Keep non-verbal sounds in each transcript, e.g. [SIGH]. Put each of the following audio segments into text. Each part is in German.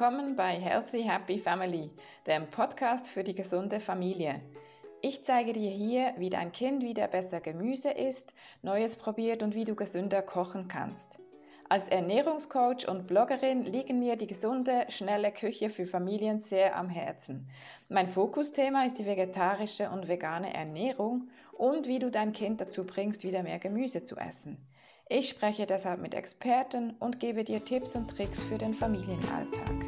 Willkommen bei Healthy Happy Family, dem Podcast für die gesunde Familie. Ich zeige dir hier, wie dein Kind wieder besser Gemüse isst, Neues probiert und wie du gesünder kochen kannst. Als Ernährungscoach und Bloggerin liegen mir die gesunde, schnelle Küche für Familien sehr am Herzen. Mein Fokusthema ist die vegetarische und vegane Ernährung und wie du dein Kind dazu bringst, wieder mehr Gemüse zu essen. Ich spreche deshalb mit Experten und gebe dir Tipps und Tricks für den Familienalltag.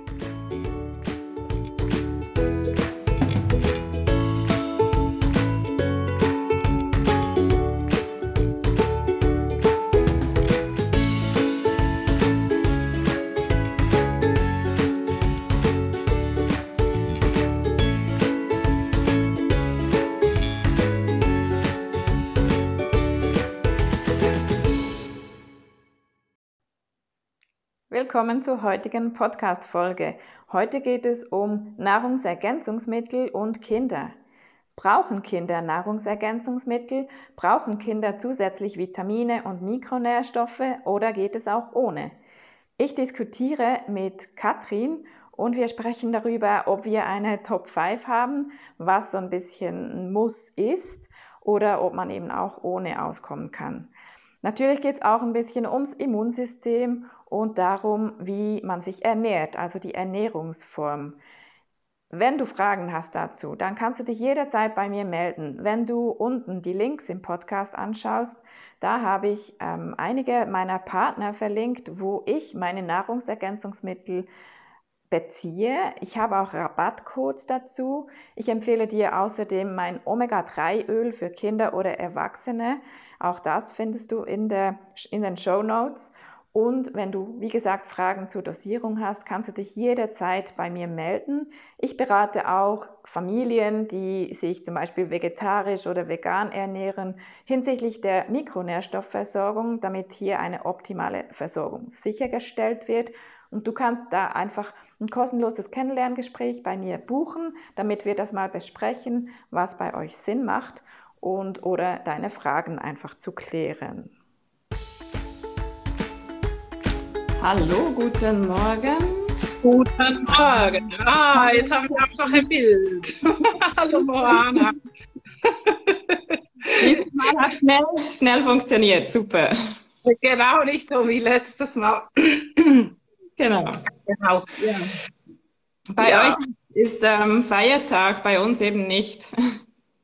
Willkommen zur heutigen Podcast-Folge. Heute geht es um Nahrungsergänzungsmittel und Kinder. Brauchen Kinder Nahrungsergänzungsmittel? Brauchen Kinder zusätzlich Vitamine und Mikronährstoffe oder geht es auch ohne? Ich diskutiere mit Katrin und wir sprechen darüber, ob wir eine Top 5 haben, was so ein bisschen Muss ist oder ob man eben auch ohne auskommen kann. Natürlich geht es auch ein bisschen ums Immunsystem und darum, wie man sich ernährt, also die Ernährungsform. Wenn du Fragen hast dazu, dann kannst du dich jederzeit bei mir melden. Wenn du unten die Links im Podcast anschaust, da habe ich ähm, einige meiner Partner verlinkt, wo ich meine Nahrungsergänzungsmittel beziehe. Ich habe auch Rabattcodes dazu. Ich empfehle dir außerdem mein Omega-3-Öl für Kinder oder Erwachsene. Auch das findest du in, der, in den Show Notes. Und wenn du, wie gesagt, Fragen zur Dosierung hast, kannst du dich jederzeit bei mir melden. Ich berate auch Familien, die sich zum Beispiel vegetarisch oder vegan ernähren, hinsichtlich der Mikronährstoffversorgung, damit hier eine optimale Versorgung sichergestellt wird. Und du kannst da einfach ein kostenloses Kennenlerngespräch bei mir buchen, damit wir das mal besprechen, was bei euch Sinn macht und oder deine Fragen einfach zu klären. Hallo, guten Morgen. Guten Morgen. Ah, jetzt habe ich auch noch ein Bild. [LAUGHS] Hallo, Moana. Dieses Mal hat schnell, schnell funktioniert. Super. Genau, nicht so wie letztes Mal. genau. Genau. Ja. Bei ja. euch ist ähm, Feiertag, bei uns eben nicht.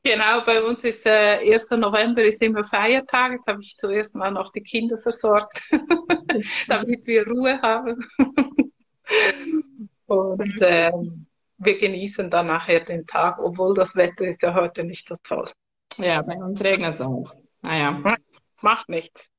Genau, bei uns ist äh, 1. November ist immer Feiertag. Jetzt habe ich zuerst mal noch die Kinder versorgt, [LAUGHS] damit wir Ruhe haben. [LAUGHS] Und äh, wir genießen dann nachher den Tag, obwohl das Wetter ist ja heute nicht so toll. Ja, bei uns regnet es auch. Naja. Macht nichts.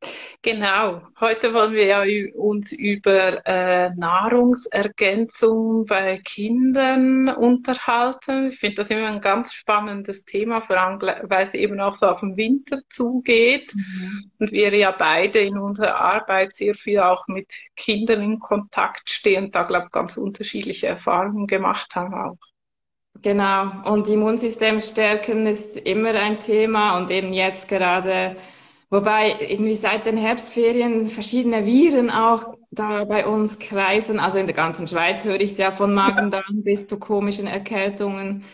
Genau. Heute wollen wir ja uns über äh, Nahrungsergänzung bei Kindern unterhalten. Ich finde das immer ein ganz spannendes Thema, vor allem weil es eben auch so auf den Winter zugeht mhm. und wir ja beide in unserer Arbeit sehr viel auch mit Kindern in Kontakt stehen, da glaube ich ganz unterschiedliche Erfahrungen gemacht haben auch. Genau. Und Immunsystem stärken ist immer ein Thema und eben jetzt gerade Wobei irgendwie seit den Herbstferien verschiedene Viren auch da bei uns kreisen. Also in der ganzen Schweiz höre ich es ja von Magen-Darm bis zu komischen Erkältungen.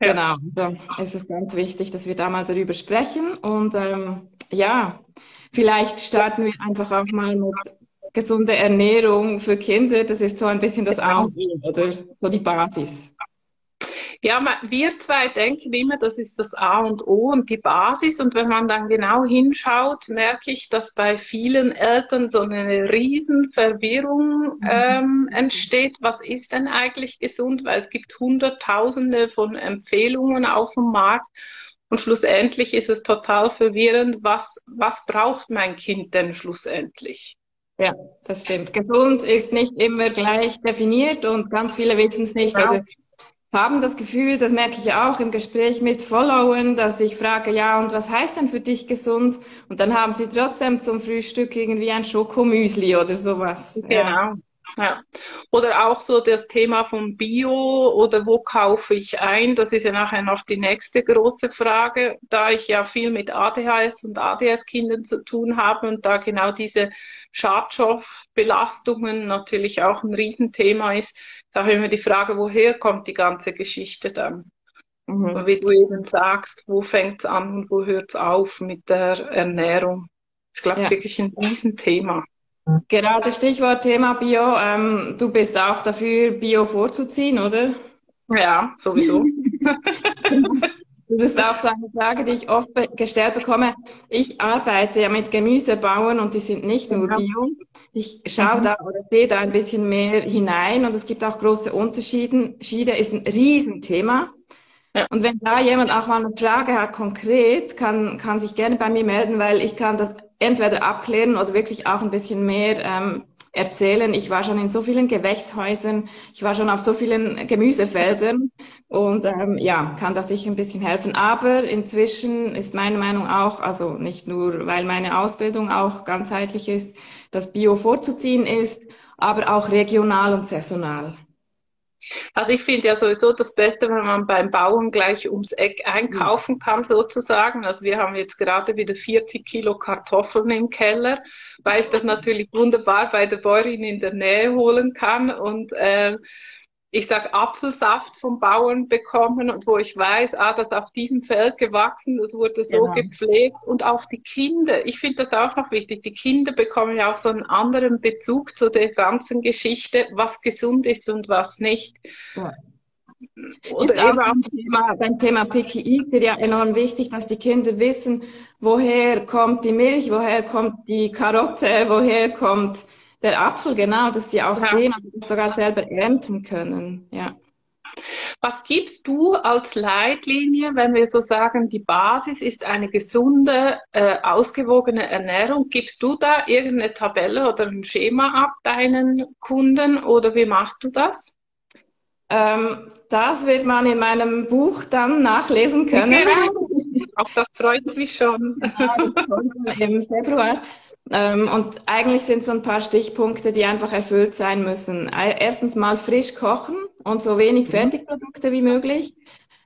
Ja. Genau, da ist es ganz wichtig, dass wir da mal darüber sprechen. Und ähm, ja, vielleicht starten wir einfach auch mal mit gesunder Ernährung für Kinder. Das ist so ein bisschen das A und O, oder so die Basis. Ja, wir zwei denken immer, das ist das A und O und die Basis. Und wenn man dann genau hinschaut, merke ich, dass bei vielen Eltern so eine Riesenverwirrung mhm. ähm, entsteht. Was ist denn eigentlich gesund? Weil es gibt Hunderttausende von Empfehlungen auf dem Markt. Und schlussendlich ist es total verwirrend, was, was braucht mein Kind denn schlussendlich? Ja, das stimmt. Gesund ist nicht immer gleich definiert und ganz viele wissen es nicht. Genau. Also haben das Gefühl, das merke ich auch im Gespräch mit Followern, dass ich frage, ja, und was heißt denn für dich gesund? Und dann haben sie trotzdem zum Frühstück irgendwie ein Schokomüsli oder sowas. Genau. Ja. Ja. Oder auch so das Thema vom Bio oder wo kaufe ich ein? Das ist ja nachher noch die nächste große Frage, da ich ja viel mit ADHS und ADS-Kindern zu tun habe und da genau diese Schadstoffbelastungen natürlich auch ein Riesenthema ist ist auch immer die Frage, woher kommt die ganze Geschichte dann? Mhm. Wie du eben sagst, wo fängt es an und wo hört es auf mit der Ernährung? Das ist, glaube ich, ja. wirklich ein Riesenthema. Gerade Stichwort Thema Bio. Ähm, du bist auch dafür, Bio vorzuziehen, oder? Ja, sowieso. [LAUGHS] Das ist auch so eine Frage, die ich oft gestellt bekomme. Ich arbeite ja mit Gemüsebauern und die sind nicht nur Bio. Ich schaue mhm. da oder sehe da ein bisschen mehr hinein und es gibt auch große Unterschiede. Schiede ist ein Riesenthema. Ja. Und wenn da jemand auch mal eine Frage hat, konkret, kann, kann sich gerne bei mir melden, weil ich kann das entweder abklären oder wirklich auch ein bisschen mehr ähm, erzählen. Ich war schon in so vielen Gewächshäusern, ich war schon auf so vielen Gemüsefeldern [LAUGHS] und ähm, ja, kann das sicher ein bisschen helfen. Aber inzwischen ist meine Meinung auch, also nicht nur, weil meine Ausbildung auch ganzheitlich ist, dass Bio vorzuziehen ist, aber auch regional und saisonal. Also ich finde ja sowieso das Beste, wenn man beim Bauern gleich ums Eck einkaufen kann, sozusagen. Also wir haben jetzt gerade wieder 40 Kilo Kartoffeln im Keller, weil ich das natürlich wunderbar bei der Bäuerin in der Nähe holen kann und äh, ich sag Apfelsaft vom Bauern bekommen und wo ich weiß, ah, das auf diesem Feld gewachsen, das wurde so genau. gepflegt und auch die Kinder. Ich finde das auch noch wichtig. Die Kinder bekommen ja auch so einen anderen Bezug zu der ganzen Geschichte, was gesund ist und was nicht. Ja. Oder eben auch beim Thema, beim Thema Picky Eater ja enorm wichtig, dass die Kinder wissen, woher kommt die Milch, woher kommt die Karotte, woher kommt der Apfel, genau, dass sie auch ja. sehen und das sogar selber ernten können. Ja. Was gibst du als Leitlinie, wenn wir so sagen, die Basis ist eine gesunde, äh, ausgewogene Ernährung? Gibst du da irgendeine Tabelle oder ein Schema ab deinen Kunden oder wie machst du das? Ähm, das wird man in meinem Buch dann nachlesen können. Genau. [LAUGHS] Auch das freut mich schon. Im Februar. Ähm, und eigentlich sind so ein paar Stichpunkte, die einfach erfüllt sein müssen. Erstens mal frisch kochen und so wenig mhm. Fertigprodukte wie möglich.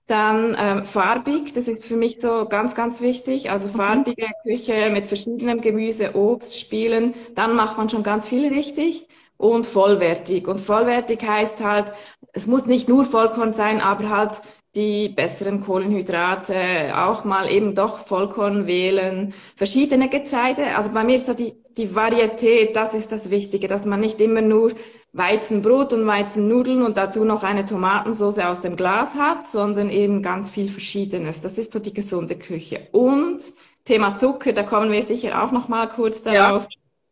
Dann ähm, farbig, das ist für mich so ganz, ganz wichtig. Also mhm. farbige Küche mit verschiedenem Gemüse, Obst, Spielen. Dann macht man schon ganz viel richtig und vollwertig. Und vollwertig heißt halt, es muss nicht nur Vollkorn sein, aber halt die besseren Kohlenhydrate, auch mal eben doch Vollkorn wählen, verschiedene Getreide. Also bei mir ist da die, die Varietät, das ist das Wichtige, dass man nicht immer nur Weizenbrot und Weizennudeln und dazu noch eine Tomatensauce aus dem Glas hat, sondern eben ganz viel Verschiedenes. Das ist so die gesunde Küche. Und Thema Zucker, da kommen wir sicher auch noch mal kurz darauf. Ja.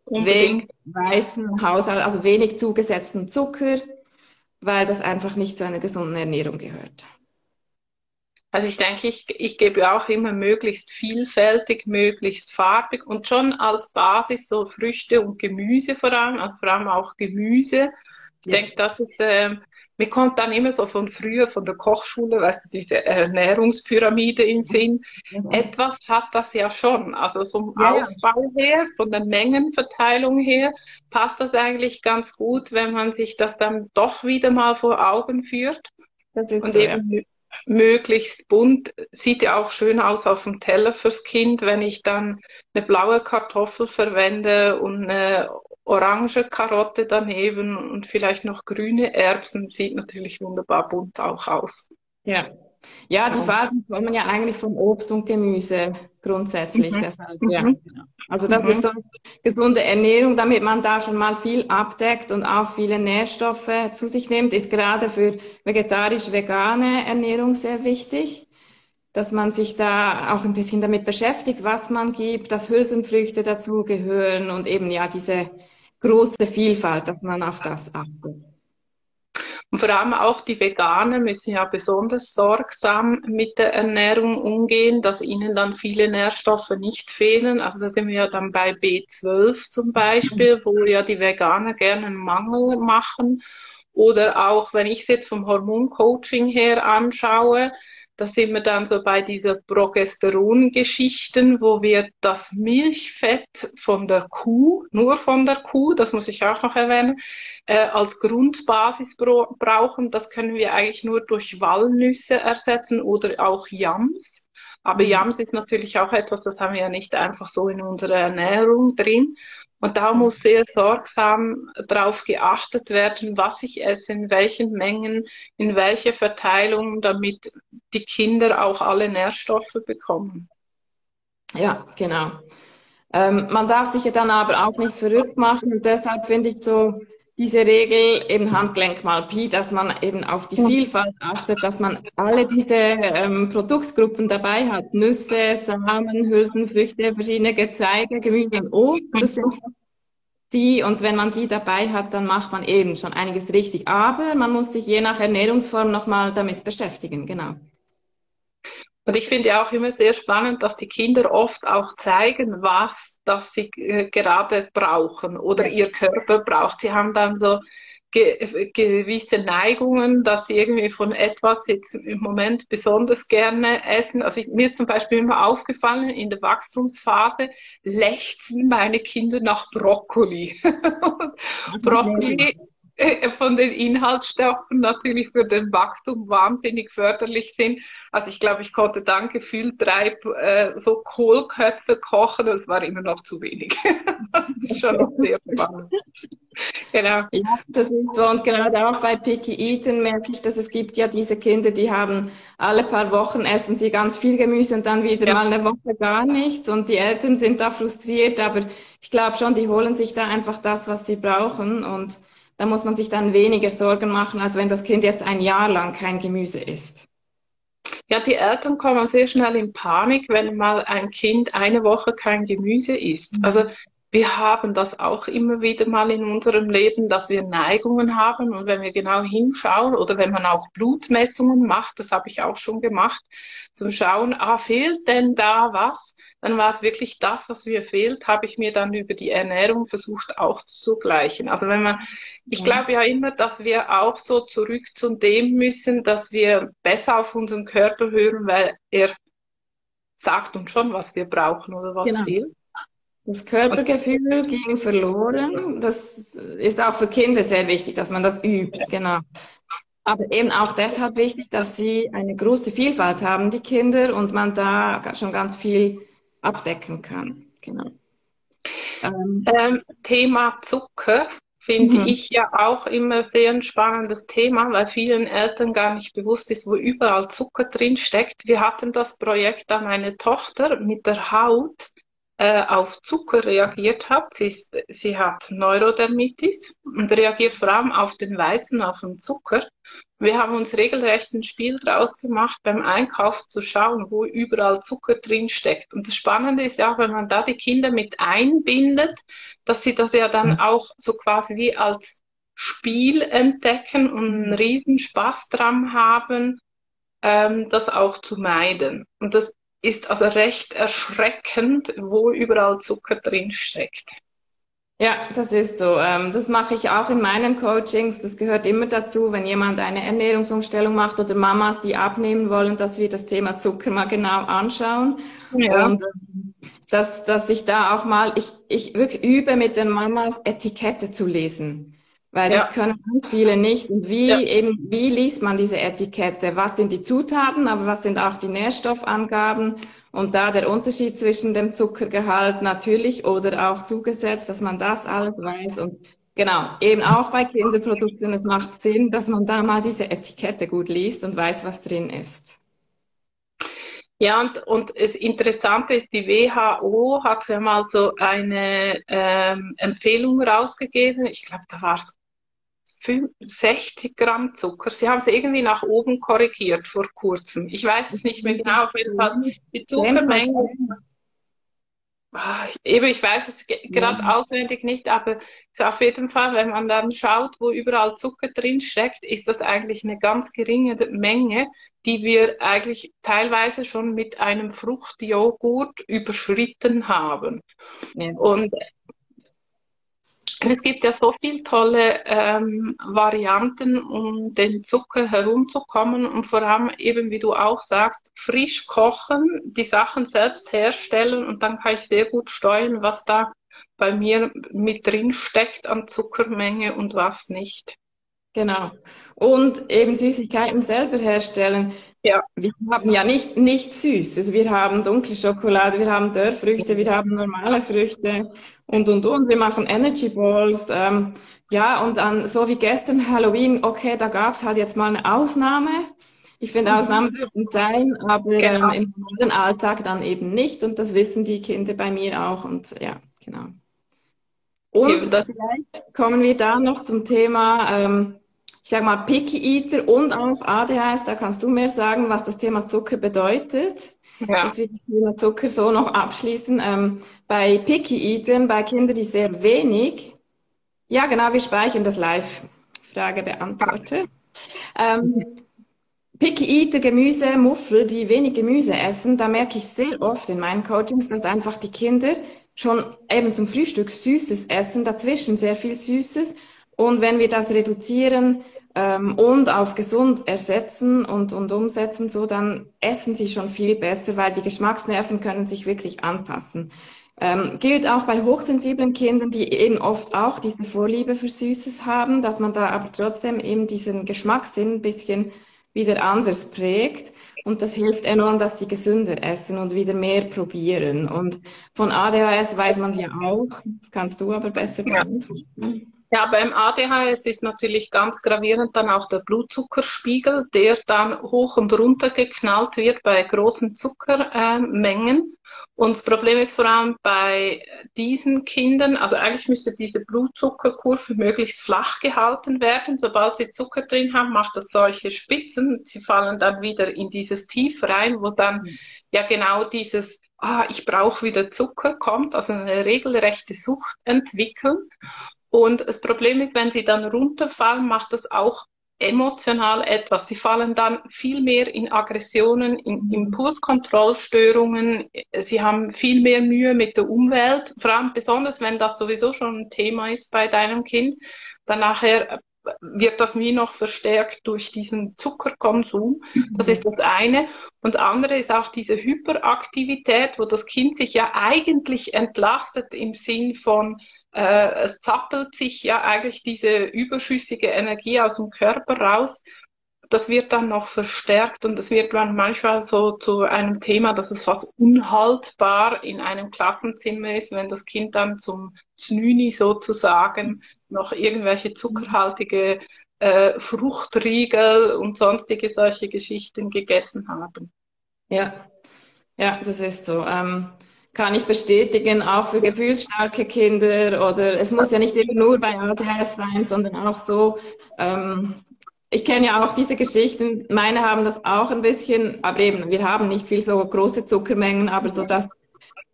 Unbedingt. weißen Haushalt, also wenig zugesetzten Zucker, weil das einfach nicht zu einer gesunden Ernährung gehört. Also ich denke, ich, ich gebe auch immer möglichst vielfältig, möglichst farbig und schon als Basis so Früchte und Gemüse vor allem, also vor allem auch Gemüse. Ich ja. denke, das ist, äh, mir kommt dann immer so von früher, von der Kochschule, weißt du, diese Ernährungspyramide im Sinn. Mhm. Etwas hat das ja schon. Also vom ja, Aufbau her, von der Mengenverteilung her, passt das eigentlich ganz gut, wenn man sich das dann doch wieder mal vor Augen führt. und so, eben ja. möglichst bunt. Sieht ja auch schön aus auf dem Teller fürs Kind, wenn ich dann eine blaue Kartoffel verwende und eine orange Karotte daneben und vielleicht noch grüne Erbsen. Sieht natürlich wunderbar bunt auch aus. Ja. Ja, die Farben kommen ja eigentlich vom Obst und Gemüse grundsätzlich. Mhm. Deshalb, ja. Mhm. Genau. Also das mhm. ist so gesunde Ernährung, damit man da schon mal viel abdeckt und auch viele Nährstoffe zu sich nimmt, ist gerade für vegetarisch-vegane Ernährung sehr wichtig dass man sich da auch ein bisschen damit beschäftigt, was man gibt, dass Hülsenfrüchte dazugehören und eben ja diese große Vielfalt, dass man auf das achtet. Und vor allem auch die Veganer müssen ja besonders sorgsam mit der Ernährung umgehen, dass ihnen dann viele Nährstoffe nicht fehlen. Also da sind wir ja dann bei B12 zum Beispiel, wo ja die Veganer gerne einen Mangel machen. Oder auch, wenn ich es jetzt vom Hormoncoaching her anschaue, da sind wir dann so bei dieser Progesteron-Geschichten, wo wir das Milchfett von der Kuh, nur von der Kuh, das muss ich auch noch erwähnen, äh, als Grundbasis brauchen. Das können wir eigentlich nur durch Walnüsse ersetzen oder auch Yams. Aber mhm. Jams ist natürlich auch etwas, das haben wir ja nicht einfach so in unserer Ernährung drin. Und da muss sehr sorgsam darauf geachtet werden, was ich esse, in welchen Mengen, in welche Verteilung, damit die Kinder auch alle Nährstoffe bekommen. Ja, genau. Ähm, man darf sich ja dann aber auch nicht verrückt machen und deshalb finde ich so diese Regel eben Handgelenk mal Pi, dass man eben auf die Vielfalt achtet, dass man alle diese ähm, Produktgruppen dabei hat. Nüsse, Samen, Hülsenfrüchte, verschiedene Getreide, Gemüse und Obst. Das sind die, und wenn man die dabei hat, dann macht man eben schon einiges richtig. Aber man muss sich je nach Ernährungsform nochmal damit beschäftigen, genau. Und ich finde auch immer sehr spannend, dass die Kinder oft auch zeigen, was das sie äh, gerade brauchen oder ihr Körper braucht. Sie haben dann so ge gewisse Neigungen, dass sie irgendwie von etwas jetzt im Moment besonders gerne essen. Also ich, mir ist zum Beispiel immer aufgefallen, in der Wachstumsphase lechzen meine Kinder nach Brokkoli. [LAUGHS] Brokkoli von den Inhaltsstoffen natürlich für den Wachstum wahnsinnig förderlich sind. Also ich glaube, ich konnte dann gefühlt drei äh, so Kohlköpfe kochen, das war immer noch zu wenig. [LAUGHS] das ist schon noch sehr spannend. genau. Ja, das ist so. Und gerade auch bei Picky Eaten merke ich, dass es gibt ja diese Kinder, die haben alle paar Wochen essen sie ganz viel Gemüse und dann wieder ja. mal eine Woche gar nichts. Und die Eltern sind da frustriert, aber ich glaube schon, die holen sich da einfach das, was sie brauchen und da muss man sich dann weniger Sorgen machen, als wenn das Kind jetzt ein Jahr lang kein Gemüse isst. Ja, die Eltern kommen sehr schnell in Panik, wenn mal ein Kind eine Woche kein Gemüse isst. Also wir haben das auch immer wieder mal in unserem Leben, dass wir Neigungen haben und wenn wir genau hinschauen oder wenn man auch Blutmessungen macht, das habe ich auch schon gemacht, zum Schauen, ah, fehlt denn da was? Dann war es wirklich das, was mir fehlt, habe ich mir dann über die Ernährung versucht auch zu gleichen. Also wenn man, ich glaube ja immer, dass wir auch so zurück zu dem müssen, dass wir besser auf unseren Körper hören, weil er sagt uns schon, was wir brauchen oder was genau. fehlt. Das Körpergefühl ging verloren. Das ist auch für Kinder sehr wichtig, dass man das übt, genau. Aber eben auch deshalb wichtig, dass sie eine große Vielfalt haben, die Kinder, und man da schon ganz viel abdecken kann. Genau. Ähm, ähm, Thema Zucker finde mhm. ich ja auch immer sehr ein spannendes Thema, weil vielen Eltern gar nicht bewusst ist, wo überall Zucker drin steckt. Wir hatten das Projekt an eine Tochter mit der Haut äh, auf Zucker reagiert hat. Sie, ist, sie hat Neurodermitis und reagiert vor allem auf den Weizen, auf den Zucker. Wir haben uns regelrecht ein Spiel draus gemacht, beim Einkauf zu schauen, wo überall Zucker drin steckt. Und das Spannende ist ja, wenn man da die Kinder mit einbindet, dass sie das ja dann auch so quasi wie als Spiel entdecken und einen riesen Spaß dran haben, ähm, das auch zu meiden. Und das ist also recht erschreckend, wo überall Zucker drin steckt. Ja, das ist so. Ähm, das mache ich auch in meinen Coachings. Das gehört immer dazu, wenn jemand eine Ernährungsumstellung macht oder Mamas, die abnehmen wollen, dass wir das Thema Zucker mal genau anschauen. Ja. Und ähm, dass, dass ich da auch mal, ich, ich wirklich übe mit den Mamas Etikette zu lesen. Weil das ja. können ganz viele nicht. Und wie ja. eben, wie liest man diese Etikette? Was sind die Zutaten, aber was sind auch die Nährstoffangaben? Und da der Unterschied zwischen dem Zuckergehalt natürlich oder auch zugesetzt, dass man das alles weiß. Und genau, eben auch bei Kinderprodukten, es macht Sinn, dass man da mal diese Etikette gut liest und weiß, was drin ist. Ja, und, und das Interessante ist, die WHO hat ja mal so eine ähm, Empfehlung rausgegeben. Ich glaube, da war es 60 Gramm Zucker. Sie haben es irgendwie nach oben korrigiert vor kurzem. Ich weiß es nicht mehr genau. Auf jeden Fall die Zuckermenge. Ah, eben, ich weiß es gerade ja. auswendig nicht, aber auf jeden Fall, wenn man dann schaut, wo überall Zucker drin steckt, ist das eigentlich eine ganz geringe Menge, die wir eigentlich teilweise schon mit einem Fruchtjoghurt überschritten haben. Ja. Und es gibt ja so viele tolle ähm, Varianten, um den Zucker herumzukommen und vor allem eben, wie du auch sagst, frisch kochen, die Sachen selbst herstellen und dann kann ich sehr gut steuern, was da bei mir mit drin steckt an Zuckermenge und was nicht. Genau. Und eben Süßigkeiten selber herstellen. Ja. wir haben ja nicht, nicht süß. Also wir haben dunkle Schokolade, wir haben Dörrfrüchte, wir haben normale Früchte und, und, und. Wir machen Energy Balls. Ähm, ja, und dann, so wie gestern Halloween, okay, da gab's halt jetzt mal eine Ausnahme. Ich finde, mhm. Ausnahmen dürfen sein, aber genau. ähm, im normalen Alltag dann eben nicht. Und das wissen die Kinder bei mir auch. Und ja, genau. Und vielleicht kommen wir da noch zum Thema, ähm, ich sag mal, Picky Eater und auch ADHS. Da kannst du mehr sagen, was das Thema Zucker bedeutet. Ja. Dass wir das Thema Zucker so noch abschließen. Ähm, bei Picky Eatern, bei Kindern, die sehr wenig, ja genau, wir speichern das live. Frage beantwortet. Ähm, Picky Eater, Gemüse, Muffel, die wenig Gemüse essen, da merke ich sehr oft in meinen Coachings, dass einfach die Kinder schon eben zum Frühstück Süßes essen, dazwischen sehr viel Süßes. Und wenn wir das reduzieren ähm, und auf gesund ersetzen und, und umsetzen, so dann essen sie schon viel besser, weil die Geschmacksnerven können sich wirklich anpassen. Ähm, gilt auch bei hochsensiblen Kindern, die eben oft auch diese Vorliebe für Süßes haben, dass man da aber trotzdem eben diesen Geschmackssinn ein bisschen wieder anders prägt. Und das hilft enorm, dass sie gesünder essen und wieder mehr probieren. Und von ADHS weiß man ja auch. Das kannst du aber besser beantworten. Ja, beim ADHS ist natürlich ganz gravierend dann auch der Blutzuckerspiegel, der dann hoch und runter geknallt wird bei großen Zuckermengen. Und das Problem ist vor allem bei diesen Kindern, also eigentlich müsste diese Blutzuckerkurve möglichst flach gehalten werden. Sobald sie Zucker drin haben, macht das solche Spitzen. Sie fallen dann wieder in dieses Tief rein, wo dann ja genau dieses ah, ich brauche wieder Zucker kommt, also eine regelrechte Sucht entwickeln. Und das Problem ist, wenn sie dann runterfallen, macht das auch emotional etwas. Sie fallen dann viel mehr in Aggressionen, in Impulskontrollstörungen. Sie haben viel mehr Mühe mit der Umwelt, vor allem besonders, wenn das sowieso schon ein Thema ist bei deinem Kind. Dann nachher wird das wie noch verstärkt durch diesen Zuckerkonsum. Das ist das eine. Und das andere ist auch diese Hyperaktivität, wo das Kind sich ja eigentlich entlastet im Sinn von, äh, es zappelt sich ja eigentlich diese überschüssige Energie aus dem Körper raus. Das wird dann noch verstärkt und es wird dann manchmal so zu einem Thema, dass es fast unhaltbar in einem Klassenzimmer ist, wenn das Kind dann zum Znüni sozusagen noch irgendwelche zuckerhaltige äh, Fruchtriegel und sonstige solche Geschichten gegessen haben. Ja, ja, das ist so. Ähm, kann ich bestätigen, auch für gefühlsstarke Kinder oder es muss ja nicht immer nur bei ADHS sein, sondern auch so. Ähm, ich kenne ja auch diese Geschichten. Meine haben das auch ein bisschen, aber eben, wir haben nicht viel so große Zuckermengen, aber so das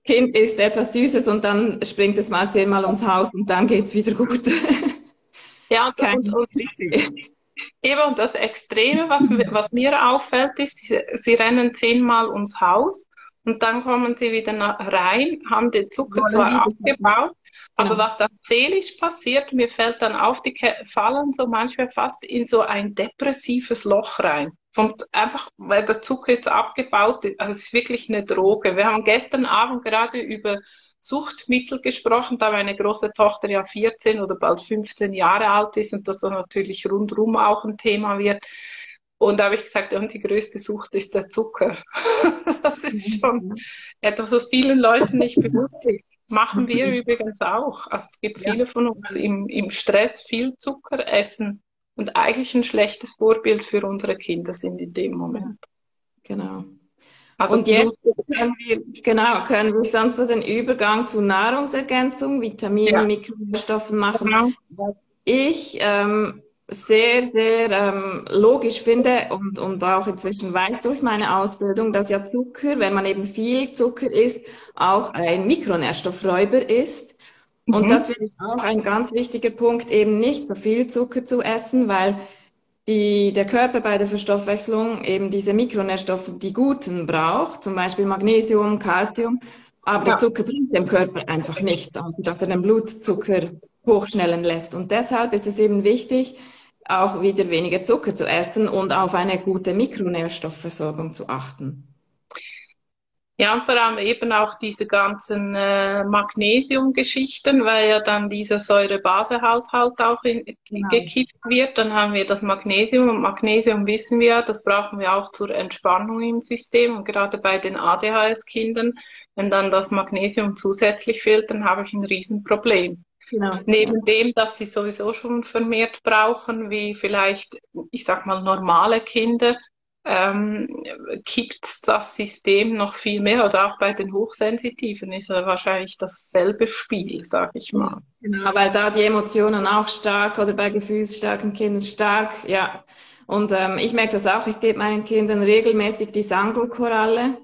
Kind isst etwas Süßes und dann springt es mal zehnmal ums Haus und dann geht's wieder gut. [LAUGHS] Ja, und, und, [LAUGHS] eben und das Extreme, was, was mir auffällt, ist, sie, sie rennen zehnmal ums Haus und dann kommen sie wieder rein, haben den Zucker zwar abgebaut, aber genau. was dann seelisch passiert, mir fällt dann auf, die fallen so manchmal fast in so ein depressives Loch rein. Vom, einfach, weil der Zucker jetzt abgebaut ist. Also es ist wirklich eine Droge. Wir haben gestern Abend gerade über Suchtmittel gesprochen, da meine große Tochter ja 14 oder bald 15 Jahre alt ist und das dann natürlich rundherum auch ein Thema wird. Und da habe ich gesagt, und die größte Sucht ist der Zucker. [LAUGHS] das ist schon etwas, was vielen Leuten nicht bewusst ist. Machen wir übrigens auch. Also es gibt viele von uns im, im Stress viel Zucker essen und eigentlich ein schlechtes Vorbild für unsere Kinder sind in dem Moment. Genau. Also und jetzt können wir, genau, können wir sonst den Übergang zu Nahrungsergänzung, Vitaminen, ja. Mikronährstoffen machen. Genau. Was ich ähm, sehr, sehr ähm, logisch finde und, und auch inzwischen weiß durch meine Ausbildung, dass ja Zucker, wenn man eben viel Zucker isst, auch ein Mikronährstoffräuber ist. Und mhm. das finde ich auch ein ganz wichtiger Punkt, eben nicht so viel Zucker zu essen, weil die, der Körper bei der Verstoffwechslung eben diese Mikronährstoffe, die guten braucht, zum Beispiel Magnesium, Calcium, aber ja. der Zucker bringt dem Körper einfach nichts, außer dass er den Blutzucker hochschnellen lässt. Und deshalb ist es eben wichtig, auch wieder weniger Zucker zu essen und auf eine gute Mikronährstoffversorgung zu achten. Ja, und vor allem eben auch diese ganzen äh, Magnesiumgeschichten, weil ja dann dieser Säure-Base-Haushalt auch in, genau. gekippt wird. Dann haben wir das Magnesium und Magnesium wissen wir, das brauchen wir auch zur Entspannung im System und gerade bei den ADHS-Kindern, wenn dann das Magnesium zusätzlich fehlt, dann habe ich ein Riesenproblem. Genau. Neben dem, dass sie sowieso schon vermehrt brauchen, wie vielleicht, ich sag mal, normale Kinder, ähm, kippt das System noch viel mehr oder auch bei den Hochsensitiven ist ja wahrscheinlich dasselbe Spiel, sag ich mal. Genau, weil da die Emotionen auch stark oder bei gefühlsstarken Kindern stark, ja. Und ähm, ich merke das auch, ich gebe meinen Kindern regelmäßig die Sango-Koralle.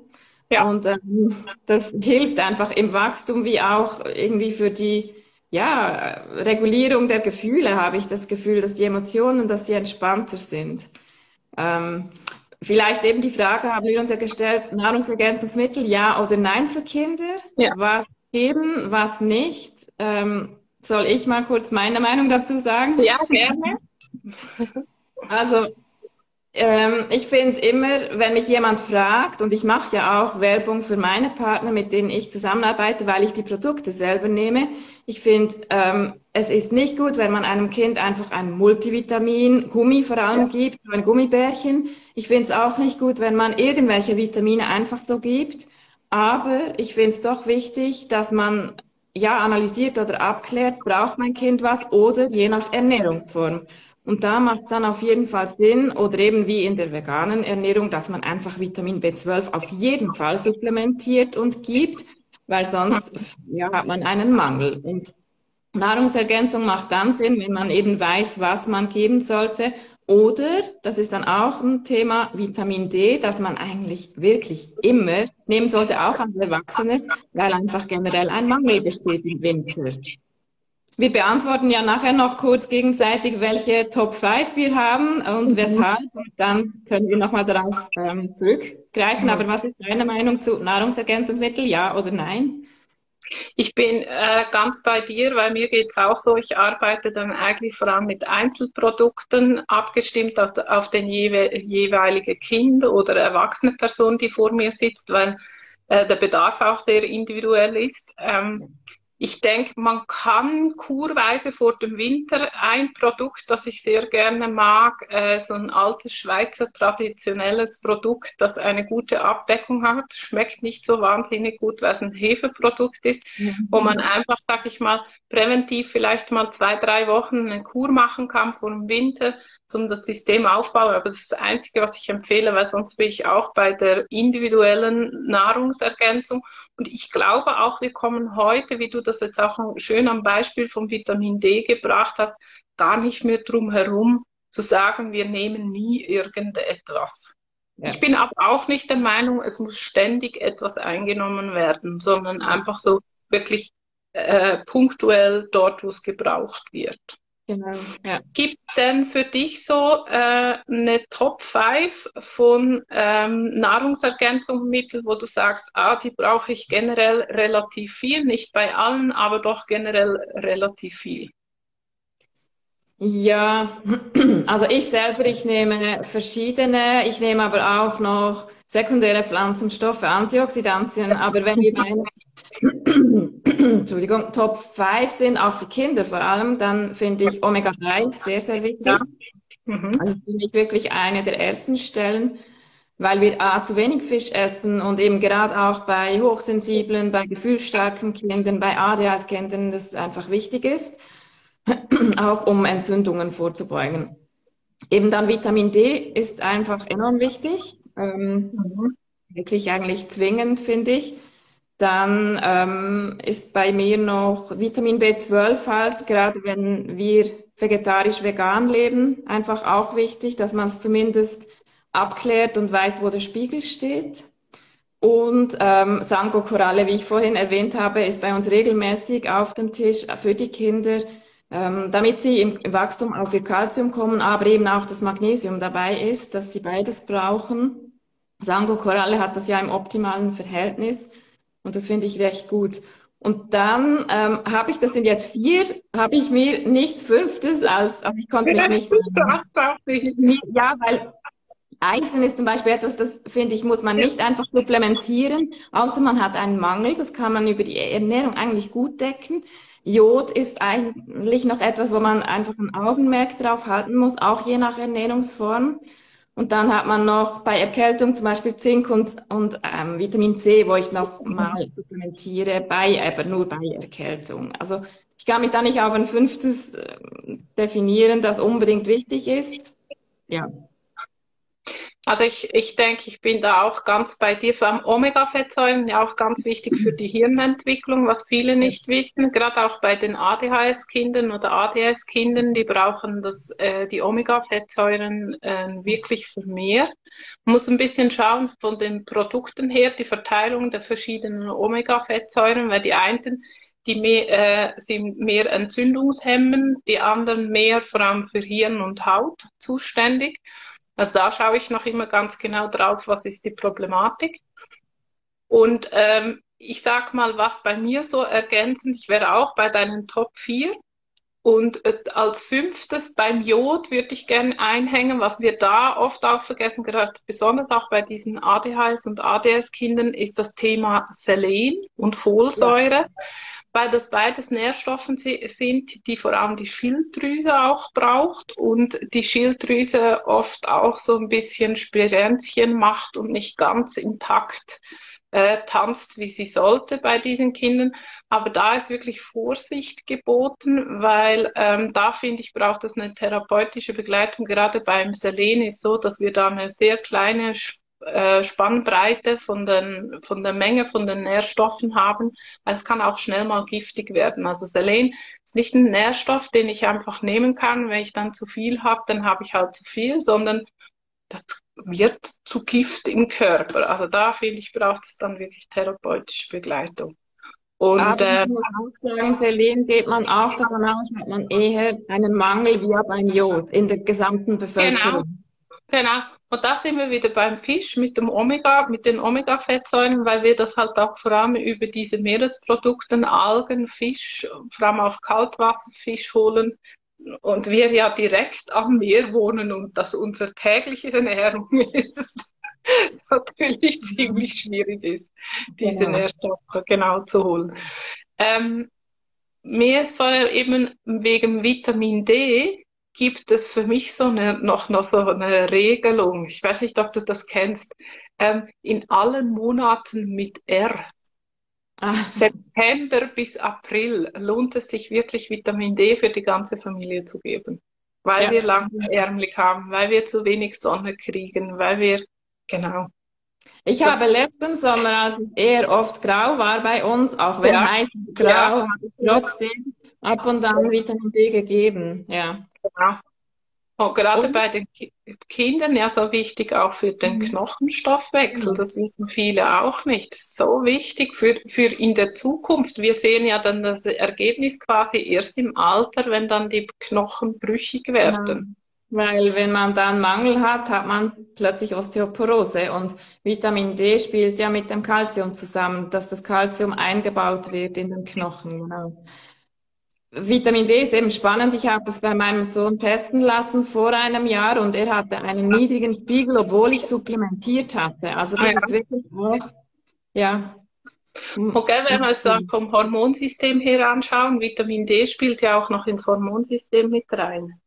Ja. Und ähm, das [LAUGHS] hilft einfach im Wachstum wie auch irgendwie für die ja, Regulierung der Gefühle habe ich das Gefühl, dass die Emotionen, dass die entspannter sind. Ähm, Vielleicht eben die Frage haben wir uns ja gestellt, Nahrungsergänzungsmittel ja oder nein für Kinder? Ja. Was geben, was nicht? Ähm, soll ich mal kurz meine Meinung dazu sagen? Ja, gerne. Also ähm, ich finde immer, wenn mich jemand fragt, und ich mache ja auch Werbung für meine Partner, mit denen ich zusammenarbeite, weil ich die Produkte selber nehme. Ich finde, ähm, es ist nicht gut, wenn man einem Kind einfach ein Multivitamin, Gummi vor allem ja. gibt, ein Gummibärchen. Ich finde es auch nicht gut, wenn man irgendwelche Vitamine einfach so gibt. Aber ich finde es doch wichtig, dass man ja analysiert oder abklärt, braucht mein Kind was oder je nach Ernährungsform. Und da macht es dann auf jeden Fall Sinn, oder eben wie in der veganen Ernährung, dass man einfach Vitamin B12 auf jeden Fall supplementiert und gibt, weil sonst ja, hat man einen Mangel. Und Nahrungsergänzung macht dann Sinn, wenn man eben weiß, was man geben sollte. Oder, das ist dann auch ein Thema, Vitamin D, das man eigentlich wirklich immer nehmen sollte, auch an Erwachsene, weil einfach generell ein Mangel besteht im Winter. Wir beantworten ja nachher noch kurz gegenseitig, welche Top 5 wir haben und mhm. weshalb. Und dann können wir nochmal darauf ähm, zurückgreifen. Aber was ist deine Meinung zu Nahrungsergänzungsmitteln? Ja oder nein? Ich bin äh, ganz bei dir, weil mir geht's auch so, ich arbeite dann eigentlich vor allem mit Einzelprodukten, abgestimmt auf, auf den jewe jeweilige Kind oder erwachsene Person, die vor mir sitzt, weil äh, der Bedarf auch sehr individuell ist. Ähm, ich denke, man kann kurweise vor dem Winter ein Produkt, das ich sehr gerne mag, äh, so ein altes Schweizer traditionelles Produkt, das eine gute Abdeckung hat, schmeckt nicht so wahnsinnig gut, weil es ein Hefeprodukt ist, mhm. wo man einfach, sag ich mal, präventiv vielleicht mal zwei, drei Wochen eine Kur machen kann vor dem Winter, um das System aufbauen. Aber das ist das Einzige, was ich empfehle, weil sonst bin ich auch bei der individuellen Nahrungsergänzung und ich glaube auch, wir kommen heute, wie du das jetzt auch schön am Beispiel vom Vitamin D gebracht hast, gar nicht mehr drum herum zu sagen, wir nehmen nie irgendetwas. Ja. Ich bin aber auch nicht der Meinung, es muss ständig etwas eingenommen werden, sondern einfach so wirklich äh, punktuell dort, wo es gebraucht wird. Genau. Ja. Gibt denn für dich so äh, eine Top 5 von ähm, Nahrungsergänzungsmitteln, wo du sagst, ah, die brauche ich generell relativ viel, nicht bei allen, aber doch generell relativ viel? Ja, [CLEARS THROAT] also ich selber, ich nehme verschiedene, ich nehme aber auch noch sekundäre Pflanzenstoffe, Antioxidantien, aber wenn meine [CLEARS THROAT] Entschuldigung, Top 5 sind, auch für Kinder vor allem, dann finde ich Omega-3 sehr, sehr wichtig. Mhm. Also finde ich wirklich eine der ersten Stellen, weil wir A, zu wenig Fisch essen und eben gerade auch bei hochsensiblen, bei gefühlsstarken Kindern, bei ADHS-Kindern das einfach wichtig ist, [CLEARS THROAT] auch um Entzündungen vorzubeugen. Eben dann Vitamin D ist einfach enorm wichtig, ähm, mhm. wirklich eigentlich zwingend, finde ich. Dann ähm, ist bei mir noch Vitamin B12 halt, gerade wenn wir vegetarisch-vegan leben, einfach auch wichtig, dass man es zumindest abklärt und weiß, wo der Spiegel steht. Und ähm, Sango-Koralle, wie ich vorhin erwähnt habe, ist bei uns regelmäßig auf dem Tisch für die Kinder, ähm, damit sie im Wachstum auf ihr Kalzium kommen, aber eben auch das Magnesium dabei ist, dass sie beides brauchen. Sango-Koralle hat das ja im optimalen Verhältnis. Und das finde ich recht gut. Und dann ähm, habe ich, das sind jetzt vier, habe ich mir nichts Fünftes als, aber ich konnte mich nicht. ja, weil Eisen ist zum Beispiel etwas, das finde ich, muss man nicht einfach supplementieren, außer man hat einen Mangel. Das kann man über die Ernährung eigentlich gut decken. Jod ist eigentlich noch etwas, wo man einfach ein Augenmerk drauf halten muss, auch je nach Ernährungsform. Und dann hat man noch bei Erkältung zum Beispiel Zink und, und ähm, Vitamin C, wo ich noch mal supplementiere, bei, aber nur bei Erkältung. Also ich kann mich da nicht auf ein fünftes äh, definieren, das unbedingt wichtig ist. Ja. Also ich, ich denke, ich bin da auch ganz bei dir. Vor allem Omega-Fettsäuren ja auch ganz wichtig für die Hirnentwicklung, was viele nicht wissen. Gerade auch bei den ADHS-Kindern oder ADS-Kindern, die brauchen das, äh, die Omega-Fettsäuren äh, wirklich vermehrt. Man muss ein bisschen schauen von den Produkten her, die Verteilung der verschiedenen Omega-Fettsäuren, weil die einen die mehr, äh, sind mehr Entzündungshemmen, die anderen mehr vor allem für Hirn und Haut zuständig. Also da schaue ich noch immer ganz genau drauf, was ist die Problematik. Und ähm, ich sag mal, was bei mir so ergänzend, ich wäre auch bei deinen Top 4. Und als fünftes beim Jod würde ich gerne einhängen, was wir da oft auch vergessen, gerade besonders auch bei diesen ADHS und ADS-Kindern, ist das Thema Selen und Folsäure. Ja weil das beides Nährstoffe sind, die vor allem die Schilddrüse auch braucht und die Schilddrüse oft auch so ein bisschen Spirenzchen macht und nicht ganz intakt äh, tanzt, wie sie sollte bei diesen Kindern. Aber da ist wirklich Vorsicht geboten, weil ähm, da finde ich, braucht es eine therapeutische Begleitung. Gerade beim Selen ist so, dass wir da eine sehr kleine äh, Spannbreite von, den, von der Menge von den Nährstoffen haben. Es kann auch schnell mal giftig werden. Also Selen ist nicht ein Nährstoff, den ich einfach nehmen kann. Wenn ich dann zu viel habe, dann habe ich halt zu viel, sondern das wird zu Gift im Körper. Also da finde ich, braucht es dann wirklich therapeutische Begleitung. Und Aber äh, sagen, Selen geht man auch davon aus, hat man eher einen Mangel wie beim Jod in der gesamten Bevölkerung. Genau, genau. Und da sind wir wieder beim Fisch mit dem Omega, mit den Omega-Fettsäuren, weil wir das halt auch vor allem über diese Meeresprodukten, Algen, Fisch, vor allem auch Kaltwasserfisch holen. Und wir ja direkt am Meer wohnen und das unsere tägliche Ernährung [LAUGHS] ist, natürlich ziemlich schwierig ist, diese genau. Nährstoffe genau zu holen. Ähm, mir ist vor allem eben wegen Vitamin D gibt es für mich so eine, noch, noch so eine Regelung. Ich weiß nicht, ob du das kennst. Ähm, in allen Monaten mit R. Ah. September bis April lohnt es sich wirklich Vitamin D für die ganze Familie zu geben. Weil ja. wir langärmlich haben, weil wir zu wenig Sonne kriegen, weil wir, genau. Ich habe letzten Sommer, als es eher oft grau war bei uns, auch wenn ja. grau, ja. habe ich trotzdem ab und an Vitamin D gegeben. Ja. Genau. Und gerade und? bei den Kindern ja so wichtig auch für den mhm. Knochenstoffwechsel. Das wissen viele auch nicht. So wichtig für, für in der Zukunft. Wir sehen ja dann das Ergebnis quasi erst im Alter, wenn dann die Knochen brüchig werden. Weil wenn man dann Mangel hat, hat man plötzlich Osteoporose und Vitamin D spielt ja mit dem Kalzium zusammen, dass das Kalzium eingebaut wird in den Knochen. Genau. Vitamin D ist eben spannend. Ich habe das bei meinem Sohn testen lassen vor einem Jahr und er hatte einen niedrigen Spiegel, obwohl ich supplementiert hatte. Also das ah, ja. ist wirklich auch, ja. Okay, wenn wir es dann vom Hormonsystem her anschauen, Vitamin D spielt ja auch noch ins Hormonsystem mit rein.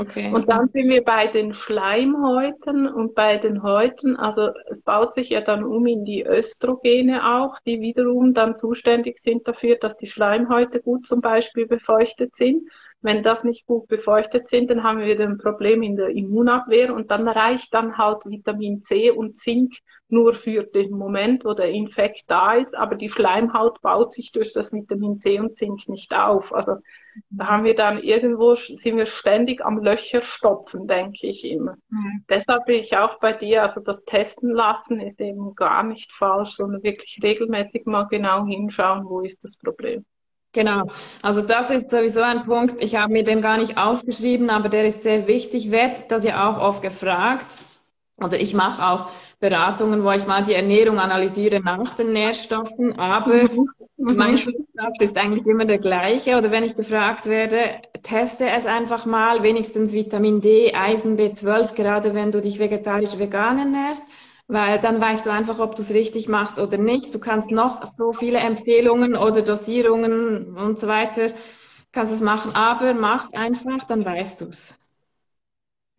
Okay. Und dann sind wir bei den Schleimhäuten und bei den Häuten, also es baut sich ja dann um in die Östrogene auch, die wiederum dann zuständig sind dafür, dass die Schleimhäute gut zum Beispiel befeuchtet sind. Wenn das nicht gut befeuchtet sind, dann haben wir ein Problem in der Immunabwehr und dann reicht dann halt Vitamin C und Zink nur für den Moment, wo der Infekt da ist, aber die Schleimhaut baut sich durch das Vitamin C und Zink nicht auf. Also da haben wir dann irgendwo, sind wir ständig am Löcher stopfen, denke ich immer. Mhm. Deshalb bin ich auch bei dir, also das Testen lassen ist eben gar nicht falsch, sondern wirklich regelmäßig mal genau hinschauen, wo ist das Problem. Genau, also das ist sowieso ein Punkt. Ich habe mir den gar nicht aufgeschrieben, aber der ist sehr wichtig. Wird das ja auch oft gefragt. Oder ich mache auch Beratungen, wo ich mal die Ernährung analysiere nach den Nährstoffen. Aber mhm. Mhm. Mein Schlusssatz ist eigentlich immer der gleiche. Oder wenn ich gefragt werde, teste es einfach mal, wenigstens Vitamin D, Eisen, B12, gerade wenn du dich vegetarisch vegan ernährst, weil dann weißt du einfach, ob du es richtig machst oder nicht. Du kannst noch so viele Empfehlungen oder Dosierungen und so weiter, kannst es machen, aber mach's einfach, dann weißt du's.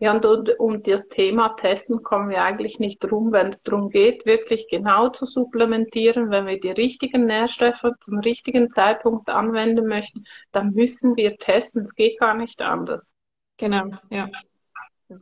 Ja, und, und um das Thema Testen kommen wir eigentlich nicht drum, wenn es darum geht, wirklich genau zu supplementieren. Wenn wir die richtigen Nährstoffe zum richtigen Zeitpunkt anwenden möchten, dann müssen wir testen. Es geht gar nicht anders. Genau, ja.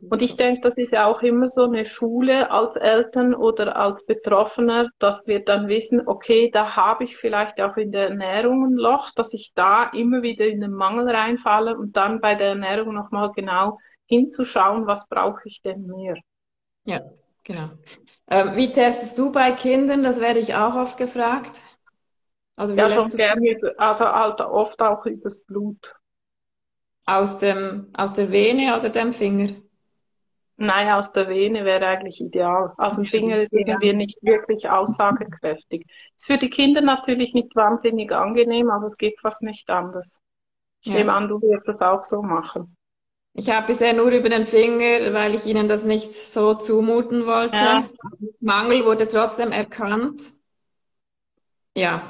Und ich denke, das ist ja auch immer so eine Schule als Eltern oder als Betroffener, dass wir dann wissen, okay, da habe ich vielleicht auch in der Ernährung ein Loch, dass ich da immer wieder in den Mangel reinfalle und dann bei der Ernährung nochmal genau hinzuschauen, was brauche ich denn mehr. Ja, genau. Ähm, wie testest du bei Kindern? Das werde ich auch oft gefragt. Also ja, schon gerne, also halt oft auch übers Blut. Aus dem, aus der Vene oder dem Finger? Nein, aus der Vene wäre eigentlich ideal. Aus dem Finger ist irgendwie nicht wirklich aussagekräftig. Ist für die Kinder natürlich nicht wahnsinnig angenehm, aber es geht fast nicht anders. Ich ja. nehme an, du wirst das auch so machen. Ich habe bisher nur über den Finger, weil ich Ihnen das nicht so zumuten wollte. Ja. Mangel wurde trotzdem erkannt. Ja,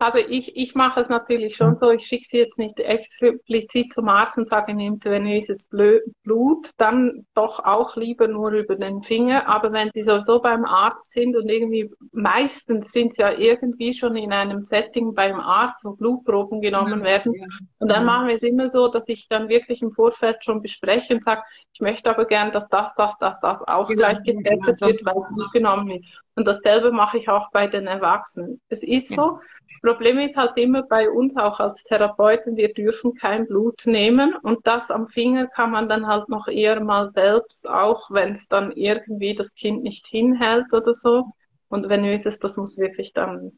also ich, ich mache es natürlich schon so, ich schicke sie jetzt nicht explizit zum Arzt und sage, nehmt venöses Blut, dann doch auch lieber nur über den Finger. Aber wenn sie sowieso beim Arzt sind und irgendwie, meistens sind sie ja irgendwie schon in einem Setting beim Arzt, wo Blutproben genommen werden. Und dann machen wir es immer so, dass ich dann wirklich im Vorfeld schon bespreche und sage, ich möchte aber gern, dass das, das, das, das auch gleich getestet wird, weil es Blut genommen wird. Und dasselbe mache ich auch bei den Erwachsenen. Es ist so, das Problem ist halt immer bei uns auch als Therapeuten, wir dürfen kein Blut nehmen und das am Finger kann man dann halt noch eher mal selbst, auch wenn es dann irgendwie das Kind nicht hinhält oder so. Und wenn es ist, das muss wirklich dann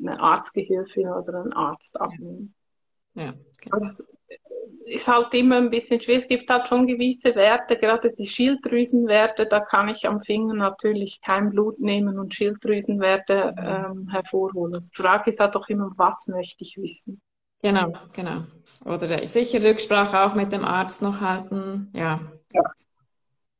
eine Arztgehilfin oder ein Arzt abnehmen. Ja, genau. also, ist halt immer ein bisschen schwierig. Es gibt halt schon gewisse Werte, gerade die Schilddrüsenwerte, da kann ich am Finger natürlich kein Blut nehmen und Schilddrüsenwerte ähm, hervorholen. Also die Frage ist halt auch immer, was möchte ich wissen? Genau, genau. Oder sicher Rücksprache auch mit dem Arzt noch halten, ja. ja.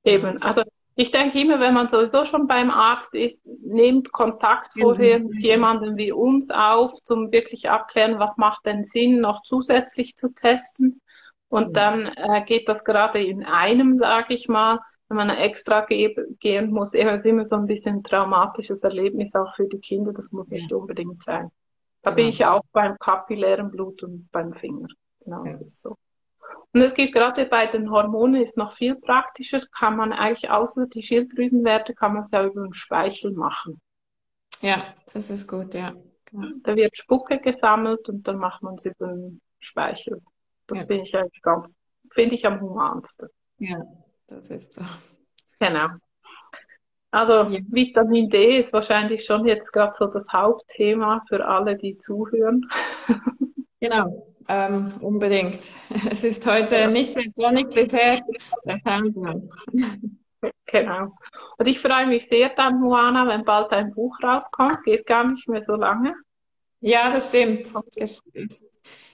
Eben, also ich denke immer, wenn man sowieso schon beim Arzt ist, nehmt Kontakt vorher mit jemandem wie uns auf, zum wirklich abklären, was macht denn Sinn, noch zusätzlich zu testen. Und dann äh, geht das gerade in einem, sage ich mal, wenn man extra ge gehen muss. Es ist immer so ein bisschen ein traumatisches Erlebnis auch für die Kinder. Das muss nicht unbedingt sein. Da genau. bin ich auch beim kapillären Blut und beim Finger. Genau, ja. das ist so. Und es gibt gerade bei den Hormonen ist noch viel praktischer, kann man eigentlich außer die Schilddrüsenwerte, kann man es ja über den Speichel machen. Ja, das ist gut, ja. Genau. Da wird Spucke gesammelt und dann macht man es über den Speichel. Das ja. finde ich eigentlich ganz, finde ich am humansten. Ja, das ist so. Genau. Also ja. Vitamin D ist wahrscheinlich schon jetzt gerade so das Hauptthema für alle, die zuhören. [LAUGHS] Genau. Ähm, unbedingt. [LAUGHS] Es ist heute nicht mehr bisher. Genau. Und ich freue mich sehr dann, Moana, wenn bald ein Buch rauskommt. Geht gar nicht mehr so lange. Ja, das stimmt.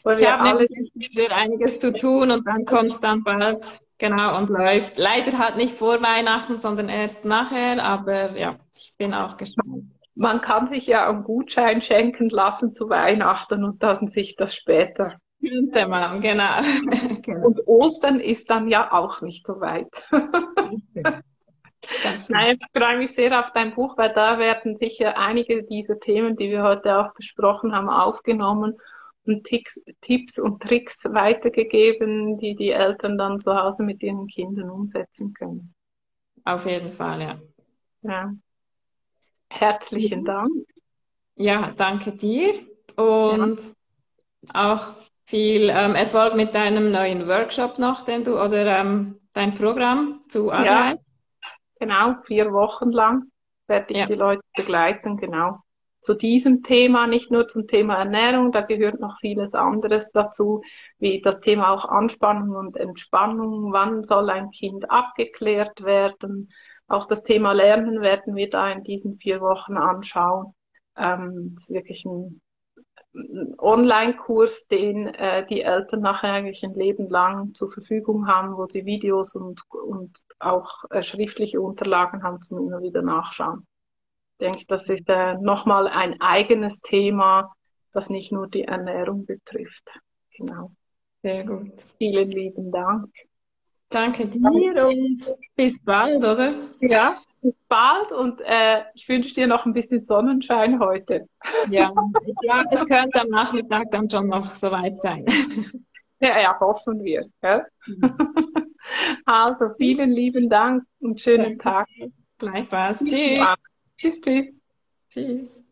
Weil ich habe nämlich wieder einiges zu tun und dann kommt es dann bald. Genau, und läuft. Leider halt nicht vor Weihnachten, sondern erst nachher, aber ja, ich bin auch gespannt. Man kann sich ja einen Gutschein schenken lassen zu Weihnachten und dann sich das später könnte man, genau. [LAUGHS] Und Ostern ist dann ja auch nicht so weit. [LAUGHS] Nein, ich freue mich sehr auf dein Buch, weil da werden sicher einige dieser Themen, die wir heute auch besprochen haben, aufgenommen und Ticks, Tipps und Tricks weitergegeben, die die Eltern dann zu Hause mit ihren Kindern umsetzen können. Auf jeden Fall, ja. ja. Herzlichen Dank. Ja, danke dir und ja. auch viel ähm, Erfolg mit deinem neuen Workshop noch, den du oder ähm, dein Programm zu ADHD. Ja, genau, vier Wochen lang werde ich ja. die Leute begleiten, genau. Zu diesem Thema, nicht nur zum Thema Ernährung, da gehört noch vieles anderes dazu, wie das Thema auch Anspannung und Entspannung, wann soll ein Kind abgeklärt werden. Auch das Thema Lernen werden wir da in diesen vier Wochen anschauen. Ähm, das ist wirklich ein Online-Kurs, den äh, die Eltern nachher eigentlich ein Leben lang zur Verfügung haben, wo sie Videos und, und auch äh, schriftliche Unterlagen haben zum immer wieder nachschauen. Ich denke, das ist äh, nochmal ein eigenes Thema, das nicht nur die Ernährung betrifft. Genau. Sehr gut. Vielen lieben Dank. Danke dir und bis bald, oder? Ja, bis bald und äh, ich wünsche dir noch ein bisschen Sonnenschein heute. Ja, ja es könnte am Nachmittag dann schon noch soweit sein. Ja, ja, hoffen wir. Ja? Also vielen lieben Dank und schönen Tag. Gleichfalls. Tschüss. Tschüss, tschüss. Tschüss.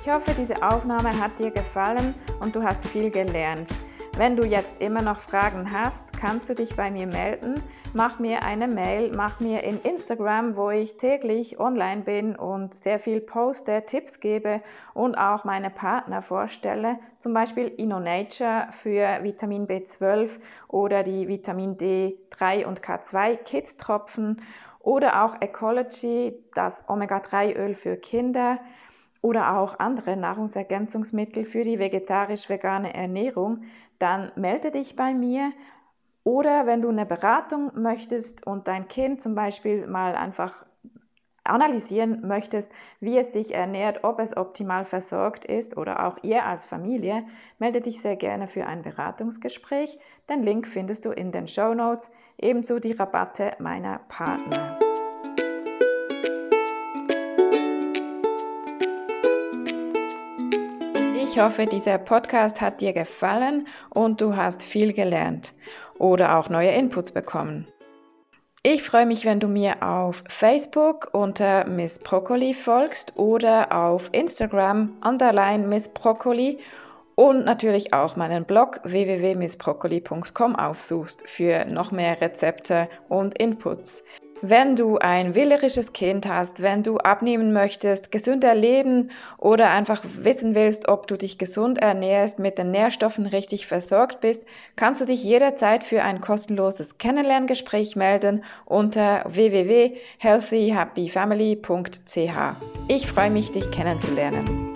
Ich hoffe, diese Aufnahme hat dir gefallen und du hast viel gelernt. Wenn du jetzt immer noch Fragen hast, kannst du dich bei mir melden. Mach mir eine Mail, mach mir in Instagram, wo ich täglich online bin und sehr viel poste, Tipps gebe und auch meine Partner vorstelle. Zum Beispiel InnoNature für Vitamin B12 oder die Vitamin D3 und K2 Kids Tropfen oder auch Ecology, das Omega-3-Öl für Kinder oder auch andere Nahrungsergänzungsmittel für die vegetarisch-vegane Ernährung, dann melde dich bei mir. Oder wenn du eine Beratung möchtest und dein Kind zum Beispiel mal einfach analysieren möchtest, wie es sich ernährt, ob es optimal versorgt ist oder auch ihr als Familie, melde dich sehr gerne für ein Beratungsgespräch. Den Link findest du in den Show Notes, ebenso die Rabatte meiner Partner. Ich hoffe, dieser Podcast hat dir gefallen und du hast viel gelernt oder auch neue Inputs bekommen. Ich freue mich, wenn du mir auf Facebook unter Miss Broccoli folgst oder auf Instagram underline Miss Broccoli und natürlich auch meinen Blog www.missbroccoli.com aufsuchst für noch mehr Rezepte und Inputs. Wenn du ein wählerisches Kind hast, wenn du abnehmen möchtest, gesünder leben oder einfach wissen willst, ob du dich gesund ernährst, mit den Nährstoffen richtig versorgt bist, kannst du dich jederzeit für ein kostenloses Kennenlerngespräch melden unter www.healthyhappyfamily.ch. Ich freue mich, dich kennenzulernen.